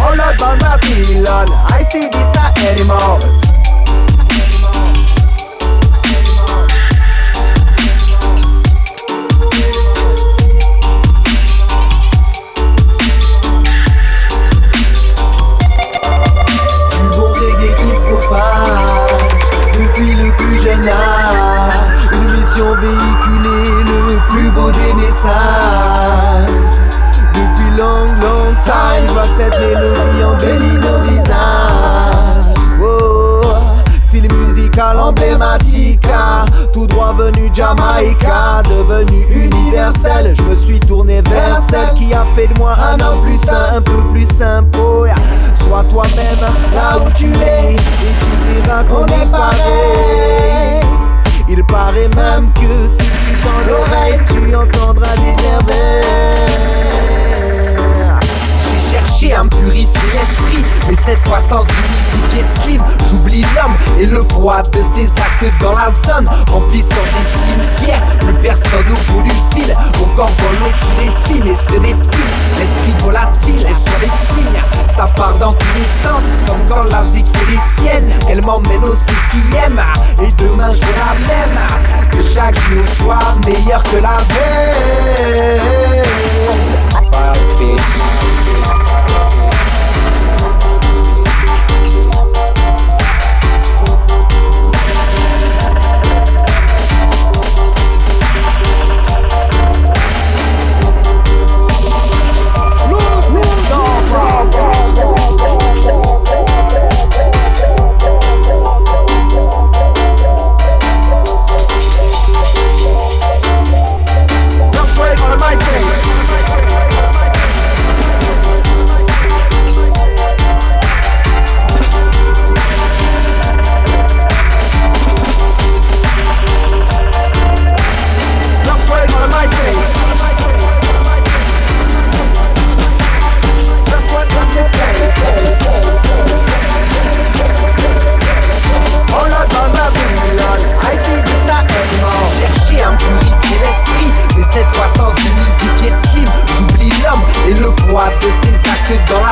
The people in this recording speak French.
All about Babylon, I see this not anymore. Cette mélodie embellit nos visages. Oh, style musical emblématique, tout droit venu Jamaïca, devenu universel. Je me suis tourné vers celle qui a fait de moi un homme plus peu plus simple. Sois toi-même fois sans humidité slim. J'oublie l'homme et le poids de ses actes dans la zone, remplissant des cimetières. Plus personne au bout du fil, mon corps vole au-dessus des cimes et se dessine. L'esprit volatile est sur les signes, ça part dans tous les sens, comme quand la zik fait les siennes. Elle m'emmène au septième, et demain je la même. Que chaque jour soit meilleur que la veille. could go